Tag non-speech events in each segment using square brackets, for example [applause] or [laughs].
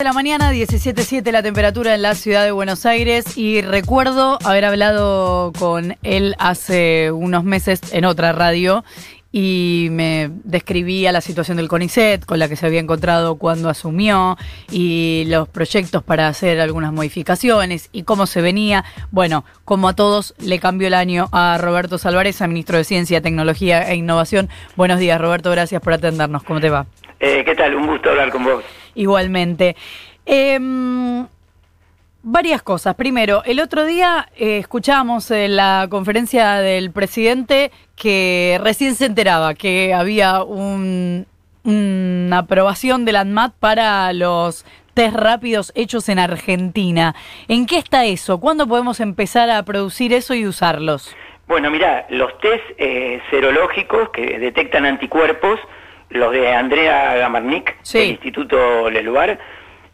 de la mañana, 17.7 la temperatura en la ciudad de Buenos Aires y recuerdo haber hablado con él hace unos meses en otra radio y me describía la situación del CONICET con la que se había encontrado cuando asumió y los proyectos para hacer algunas modificaciones y cómo se venía. Bueno, como a todos, le cambió el año a Roberto Salvarez, ministro de Ciencia, Tecnología e Innovación. Buenos días, Roberto, gracias por atendernos. ¿Cómo te va? Eh, ¿Qué tal? Un gusto hablar con vos. Igualmente. Em, varias cosas. Primero, el otro día eh, escuchamos en la conferencia del presidente que recién se enteraba que había un, una aprobación del ANMAT para los test rápidos hechos en Argentina. ¿En qué está eso? ¿Cuándo podemos empezar a producir eso y usarlos? Bueno, mira, los test eh, serológicos que detectan anticuerpos los de Andrea Gamarnik, del Instituto Leluar,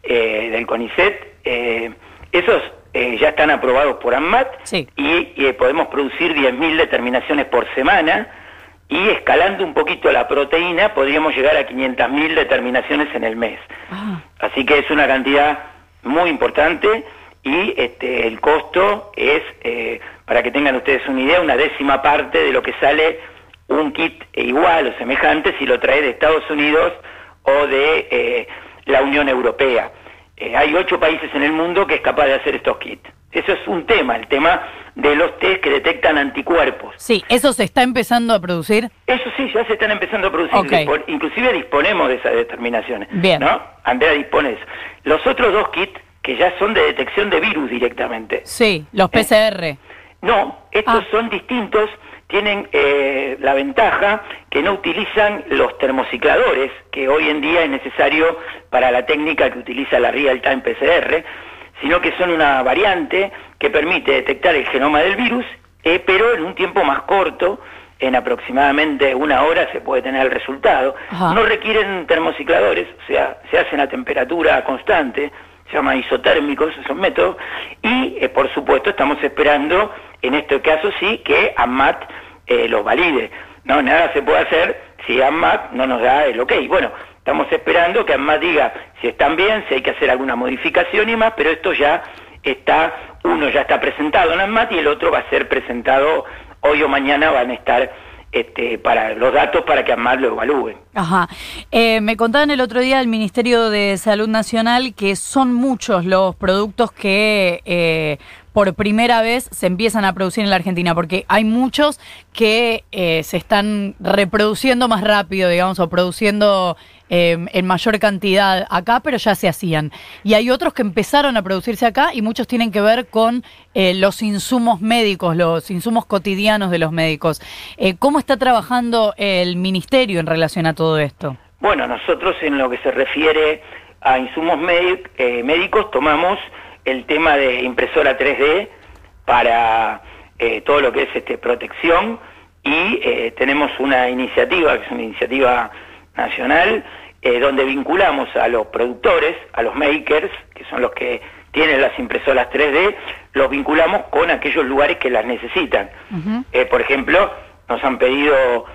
eh, del CONICET, eh, esos eh, ya están aprobados por ANMAT y, podemos producir 10.000 determinaciones por semana y escalando un poquito la proteína podríamos llegar a 500.000 determinaciones en el mes. Ah. Así que es una cantidad muy importante y este, el costo es, para que tengan ustedes una idea, una décima parte de lo que sale un kit igual o semejante si lo trae de Estados Unidos o de eh, la Unión Europea. Eh, hay ocho países en el mundo que es capaz de hacer estos kits. Eso es un tema, el tema de los test que detectan anticuerpos. Sí, ¿eso se está empezando a producir? Eso sí, ya se están empezando a producir. Inclusive disponemos de esas determinaciones. Bien. ¿no? Andrea dispone de eso. Los otros dos kits, que ya son de detección de virus directamente. Sí, los ¿Eh? No, estos ah. son distintos tienen eh, la ventaja que no utilizan los termocicladores, que hoy en día es necesario para la técnica que utiliza la Real Time PCR, sino que son una variante que permite detectar el genoma del virus, eh, pero en un tiempo más corto, en aproximadamente una hora se puede tener el resultado. No requieren termocicladores, o sea, se hacen a temperatura constante, se llama isotérmicos esos métodos, y eh, por supuesto estamos esperando, en este caso sí, que AMAT eh, los valide. No, nada se puede hacer si AMAT no nos da el ok. Bueno, estamos esperando que AMAT diga si están bien, si hay que hacer alguna modificación y más, pero esto ya está, uno ya está presentado en AMAT y el otro va a ser presentado hoy o mañana, van a estar este, para los datos para que AMAT lo evalúen. Ajá. Eh, me contaban el otro día el Ministerio de Salud Nacional que son muchos los productos que eh, por primera vez se empiezan a producir en la Argentina, porque hay muchos que eh, se están reproduciendo más rápido, digamos, o produciendo em, en mayor cantidad acá, pero ya se hacían. Y hay otros que empezaron a producirse acá y muchos tienen que ver con eh, los insumos médicos, los insumos cotidianos de los médicos. Eh, ¿Cómo está trabajando el ministerio en relación a todo esto? Bueno, nosotros en lo que se refiere a insumos médicos tomamos el tema de impresora 3D para eh, todo lo que es este, protección y eh, tenemos una iniciativa, que es una iniciativa nacional, eh, donde vinculamos a los productores, a los makers, que son los que tienen las impresoras 3D, los vinculamos con aquellos lugares que las necesitan. por ejemplo, nos han pedido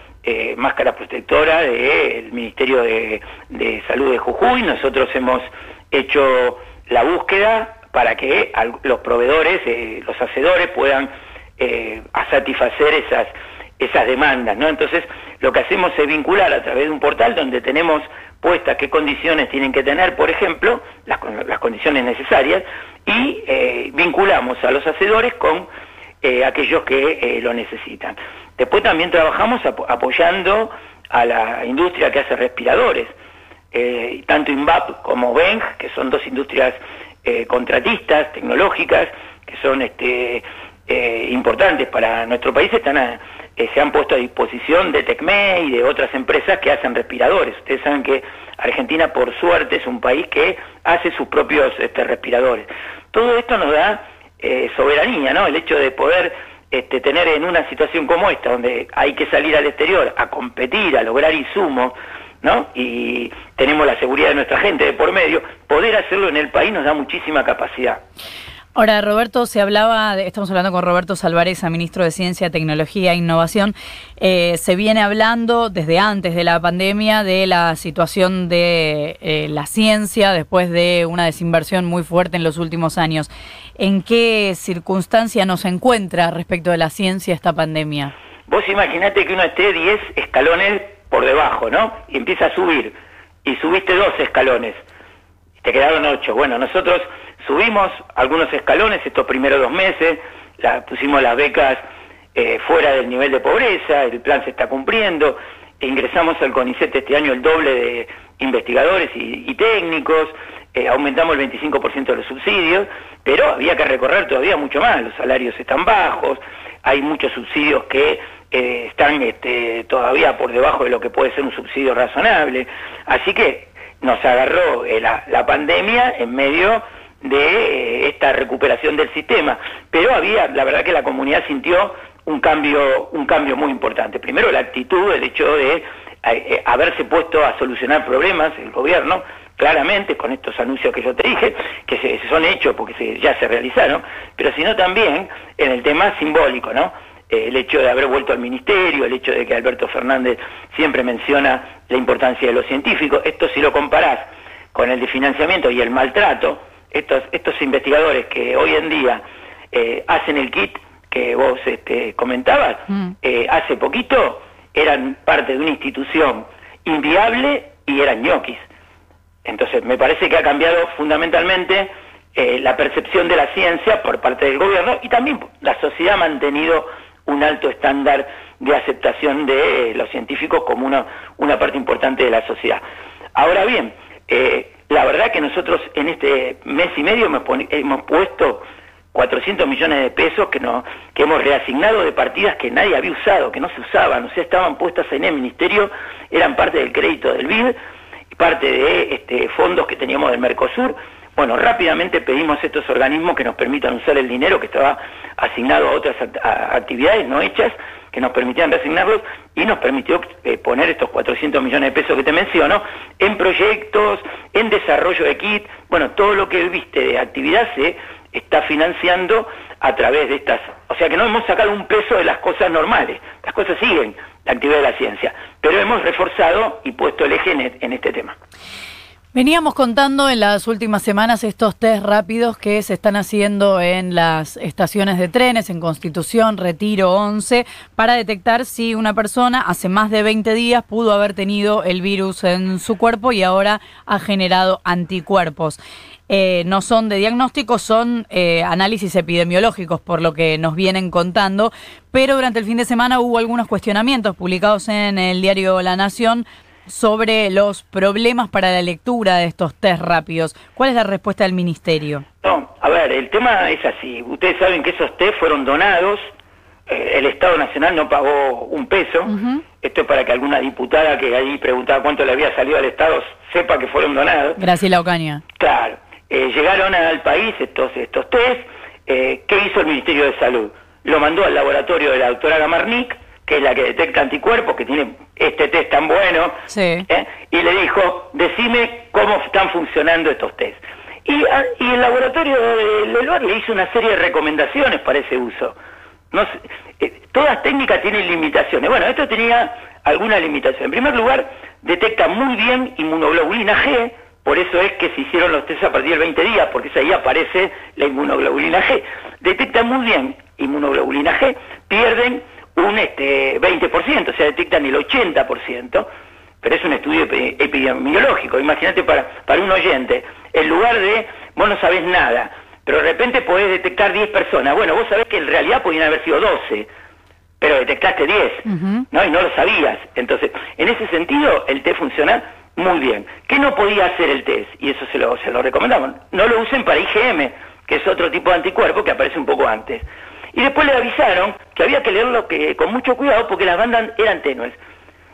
máscaras protectoras del Ministerio de, de Salud de Jujuy, nosotros hemos hecho la búsqueda para que los proveedores, eh, los hacedores puedan eh, satisfacer esas, esas demandas. ¿no? Entonces, lo que hacemos es vincular a través de un portal donde tenemos puestas qué condiciones tienen que tener, por ejemplo, las, condiciones necesarias, y eh, vinculamos a los hacedores con aquellos que lo necesitan. Después también trabajamos apoyando a la industria que hace respiradores, tanto INVAP como Beng, que son dos industrias eh, contratistas tecnológicas que son este, eh, importantes para nuestro país están eh, se han puesto a disposición de TECME y de otras empresas que hacen respiradores. Ustedes saben que Argentina, por suerte, es un país que hace sus propios este, respiradores. Todo esto nos da soberanía, ¿no? El hecho de poder este, tener en una situación como esta, donde hay que salir al exterior a competir, a lograr insumos, ¿no? Y tenemos la seguridad de nuestra gente de por medio, poder hacerlo en el país nos da muchísima capacidad. Ahora, Roberto, se hablaba, de, estamos hablando con Roberto Salvareza, ministro de Ciencia, Tecnología e Innovación. Eh, se viene hablando desde antes de la pandemia de la situación de eh, la ciencia después de una desinversión muy fuerte en los últimos años. ¿En qué circunstancia nos encuentra respecto de la ciencia esta pandemia? Vos imaginate que uno esté 10 escalones por debajo, ¿no? Y empieza a subir. Y subiste dos escalones. Te quedaron ocho. Bueno, nosotros Subimos algunos escalones estos primeros dos meses, pusimos las becas eh, fuera del nivel de pobreza, el plan se está cumpliendo, ingresamos al CONICET este año el doble de investigadores y, técnicos, eh, aumentamos el 25% de los subsidios, pero había que recorrer todavía mucho más, los salarios están bajos, hay muchos subsidios que eh, están este, todavía por debajo de lo que puede ser un subsidio razonable, así que nos agarró la pandemia en medio de eh, esta recuperación del sistema. Pero había, la verdad que la comunidad sintió un cambio, un cambio muy importante. Primero la actitud, el hecho de eh, eh, haberse puesto a solucionar problemas, el gobierno, claramente con estos anuncios que yo te dije, que se, son hechos porque ya se realizaron, pero sino también en el tema simbólico, ¿no? el hecho de haber vuelto al ministerio, el hecho de que Alberto Fernández siempre menciona la importancia de los científicos, esto si lo comparás con el de financiamiento y el maltrato, estos, estos investigadores que hoy en día eh, hacen el kit que vos este, comentabas, mm. eh, hace poquito eran parte de una institución inviable y eran ñoquis. Entonces, me parece que ha cambiado fundamentalmente eh, la percepción de la ciencia por parte del gobierno y también la sociedad ha mantenido un alto estándar de aceptación de los científicos como una, una parte importante de la sociedad. Ahora bien, la verdad que nosotros en este mes y medio hemos, puesto 400 millones de pesos que, no, que hemos reasignado de partidas que nadie había usado, que no se usaban, o sea, estaban puestas en el ministerio, eran parte del crédito del BID, parte de este, fondos que teníamos del Mercosur. Bueno, rápidamente pedimos a estos organismos que nos permitan usar el dinero que estaba asignado a otras actividades no hechas que nos permitían reasignarlos y nos permitió eh, poner estos 400 millones de pesos que te menciono en proyectos, en desarrollo de kit, bueno, todo lo que viste de actividad se está financiando a través de estas, o sea que no hemos sacado un peso de las cosas normales, las cosas siguen, la actividad de la ciencia, pero hemos reforzado y puesto el eje en este tema. Veníamos contando en las últimas semanas estos test rápidos que se están haciendo en las estaciones de trenes, en Constitución, Retiro 11, para detectar si una persona hace más de 20 días pudo haber tenido el virus en su cuerpo y ahora ha generado anticuerpos. Eh, no son de diagnóstico, son eh, análisis epidemiológicos, por lo que nos vienen contando, pero durante el fin de semana hubo algunos cuestionamientos publicados en el diario La Nación sobre los problemas para la lectura de estos test rápidos. ¿Cuál es la respuesta del ministerio? No, a ver, el tema es así. Ustedes saben que esos test fueron donados, eh, el Estado Nacional no pagó un peso. Esto es para que alguna diputada que ahí preguntaba cuánto le había salido al Estado sepa que fueron donados. Graciela Ocaña. Claro. Eh, llegaron al país estos, estos test. Eh, ¿Qué hizo el Ministerio de Salud? Lo mandó al laboratorio de la doctora Gamarnik, que es la que detecta anticuerpos, que tiene este test tan bueno, ¿eh? y le dijo, decime cómo están funcionando estos test. Y, ah, el laboratorio de Leluar le hizo una serie de recomendaciones para ese uso. No eh, todas técnicas tienen limitaciones. Bueno, esto tenía alguna limitación. En primer lugar, detecta muy bien inmunoglobulina G, por eso es que se hicieron los test a partir del 20 días, porque ahí aparece la inmunoglobulina G. Detecta muy bien inmunoglobulina G, pierden un este, 20%, o sea, detectan el 80%, pero es un estudio epidemiológico. Imagínate para, para un oyente, en lugar de vos no sabés nada, pero de repente podés detectar 10 personas. Bueno, vos sabés que en realidad podían haber sido 12, pero detectaste 10, ¿no? Y no lo sabías. Entonces, en ese sentido, el test funciona muy bien. ¿Qué no podía hacer el test? Y eso se lo, se lo recomendamos. No lo usen para IgM, que es otro tipo de anticuerpo que aparece un poco antes. Y después le avisaron que había que leerlo que, con mucho cuidado porque las bandas eran tenues.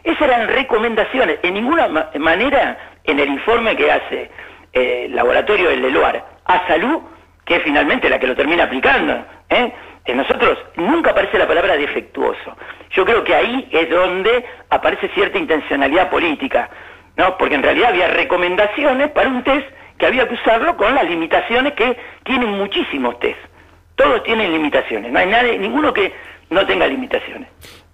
Esas eran recomendaciones. En ninguna manera en el informe que hace eh, el laboratorio del Leluar a salud, que es finalmente la que lo termina aplicando, ¿eh? en nosotros nunca aparece la palabra defectuoso. Yo creo que ahí es donde aparece cierta intencionalidad política, ¿no? porque en realidad había recomendaciones para un test que había que usarlo con las limitaciones que tienen muchísimos test. Todos tienen limitaciones, no hay nadie, ninguno que no tenga limitaciones.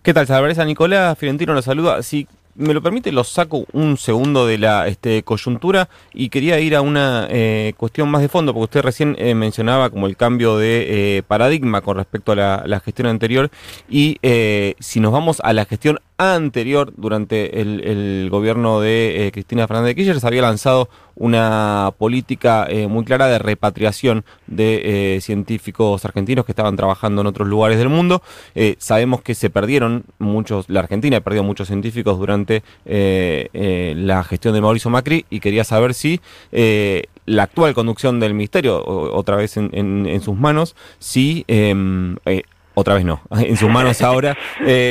¿Qué tal, Salvareza? Nicolás Fiorentino nos saluda. Si me lo permite, lo saco un segundo de la este, coyuntura y quería ir a una eh, cuestión más de fondo, porque usted recién eh, mencionaba como el cambio de eh, paradigma con respecto a la, gestión anterior y si nos vamos a la gestión anterior, durante el, gobierno de Cristina Fernández de Kirchner, se había lanzado una política muy clara de repatriación de científicos argentinos que estaban trabajando en otros lugares del mundo. sabemos que se perdieron muchos, la Argentina ha perdido muchos científicos durante eh, eh, la gestión de Mauricio Macri y quería saber si eh, la actual conducción del ministerio, otra vez en, sus manos, si em, otra vez no, [laughs] en sus manos ahora,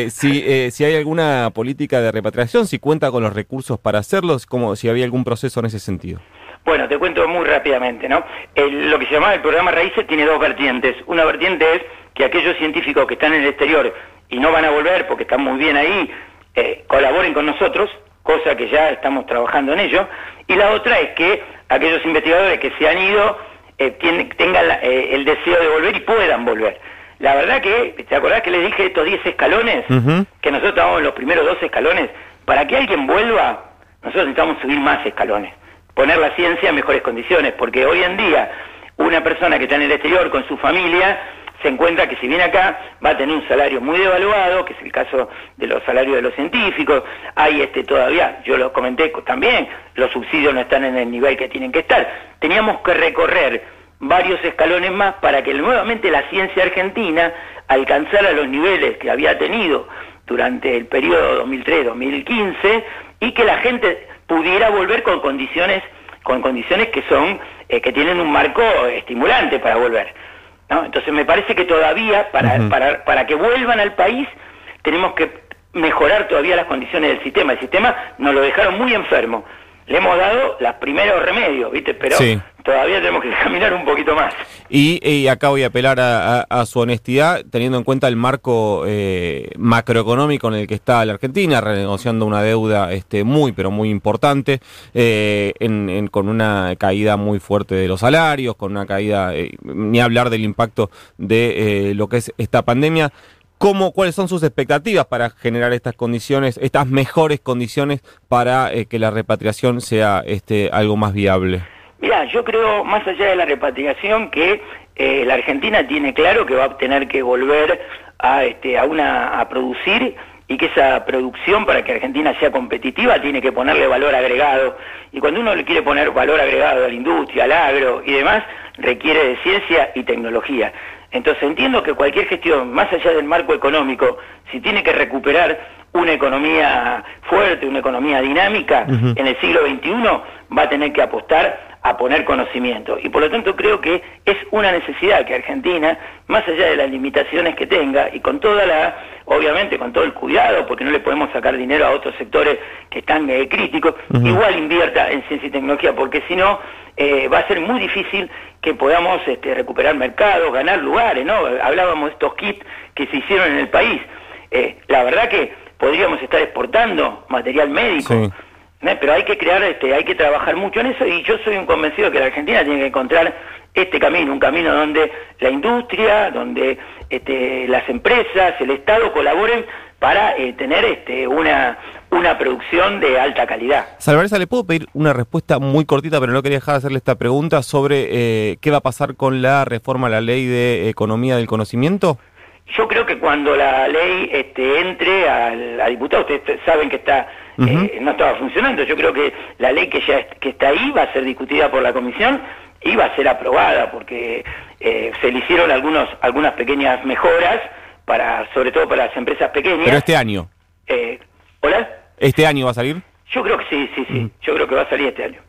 si, si hay alguna política de repatriación, si cuenta con los recursos para hacerlo, como si había algún proceso en ese sentido. Bueno, te cuento muy rápidamente, ¿no? lo que se llama el programa Raíces tiene dos vertientes. Una vertiente es que aquellos científicos que están en el exterior y no van a volver porque están muy bien ahí, eh, colaboren con nosotros, cosa que ya estamos trabajando en ello, y la otra es que aquellos investigadores que se han ido eh, tengan eh, el deseo de volver y puedan volver. La verdad que, ¿te acordás que les dije estos 10 escalones? Que nosotros estábamos en los primeros dos escalones. Para que alguien vuelva, nosotros necesitamos subir más escalones, poner la ciencia en mejores condiciones, porque hoy en día una persona que está en el exterior con su familia se encuentra que si viene acá va a tener un salario muy devaluado, que es el caso de los salarios de los científicos, hay este todavía, yo lo comenté también, los subsidios no están en el nivel que tienen que estar. Teníamos que recorrer varios escalones más para que nuevamente la ciencia argentina alcanzara los niveles que había tenido durante el periodo 2003-2015 y que la gente pudiera volver con condiciones con condiciones que son eh, que tienen un marco estimulante para volver. Entonces me parece que todavía, para, para, para que vuelvan al país, tenemos que mejorar todavía las condiciones del sistema. El sistema nos lo dejaron muy enfermo. Le hemos dado los primeros remedios, ¿viste? Pero todavía tenemos que [laughs] caminar un poquito más. Y, acá voy a apelar a, su honestidad, teniendo en cuenta el marco eh, macroeconómico en el que está la Argentina, renegociando una deuda este, muy, pero muy importante, eh, con una caída muy fuerte de los salarios, con una caída, eh, ni hablar del impacto de lo que es esta pandemia. ¿Cómo, ¿Cuáles son sus expectativas para generar estas condiciones, estas mejores condiciones para que la repatriación sea este, algo más viable? Mira, yo creo, más allá de la repatriación, que eh, la Argentina tiene claro que va a tener que volver a, este, a, una, a producir y que esa producción para que Argentina sea competitiva tiene que ponerle valor agregado. Y cuando uno le quiere poner valor agregado a la industria, al agro y demás, requiere de ciencia y tecnología. Entonces entiendo que cualquier gestión, más allá del marco económico, si tiene que recuperar una economía fuerte, una economía dinámica en el siglo XXI, va a tener que apostar a poner conocimiento. Y por lo tanto creo que es una necesidad que Argentina, más allá de las limitaciones que tenga, y con toda la, obviamente con todo el cuidado, porque no le podemos sacar dinero a otros sectores que están eh, críticos, igual invierta en ciencia y tecnología, porque si no, eh, va a ser muy difícil que podamos este, recuperar mercados, ganar lugares, ¿no? Hablábamos de estos kits que se hicieron en el país. Eh, la verdad que podríamos estar exportando material médico. Pero hay que crear, este, hay que trabajar mucho en eso y yo soy un convencido que la Argentina tiene que encontrar este camino, un camino donde la industria, donde este, las empresas, el Estado colaboren para eh, tener este, una, una producción de alta calidad. Salvareza, ¿le puedo pedir una respuesta muy cortita, pero no quería dejar de hacerle esta pregunta sobre eh, qué va a pasar con la reforma a la ley de economía del conocimiento? Yo creo que cuando la ley este, entre a diputado, ustedes saben que está eh, no estaba funcionando. Yo creo que la ley que ya que está ahí va a ser discutida por la comisión y va a ser aprobada porque eh, se le hicieron algunos algunas pequeñas mejoras para sobre todo para las empresas pequeñas. Pero este año. Eh, Hola. ¿Este año va a salir? Yo creo que sí, sí, sí. Yo creo que va a salir este año.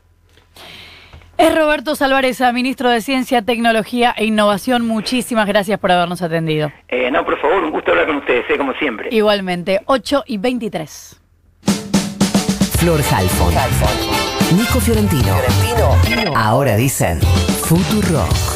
Es Roberto Salvareza, ministro de Ciencia, Tecnología e Innovación. Muchísimas gracias por habernos atendido. no, por favor, un gusto hablar con ustedes, como siempre. Igualmente, 8 y 23. Flor Halfon. Nico Fiorentino. Ahora dicen Rock.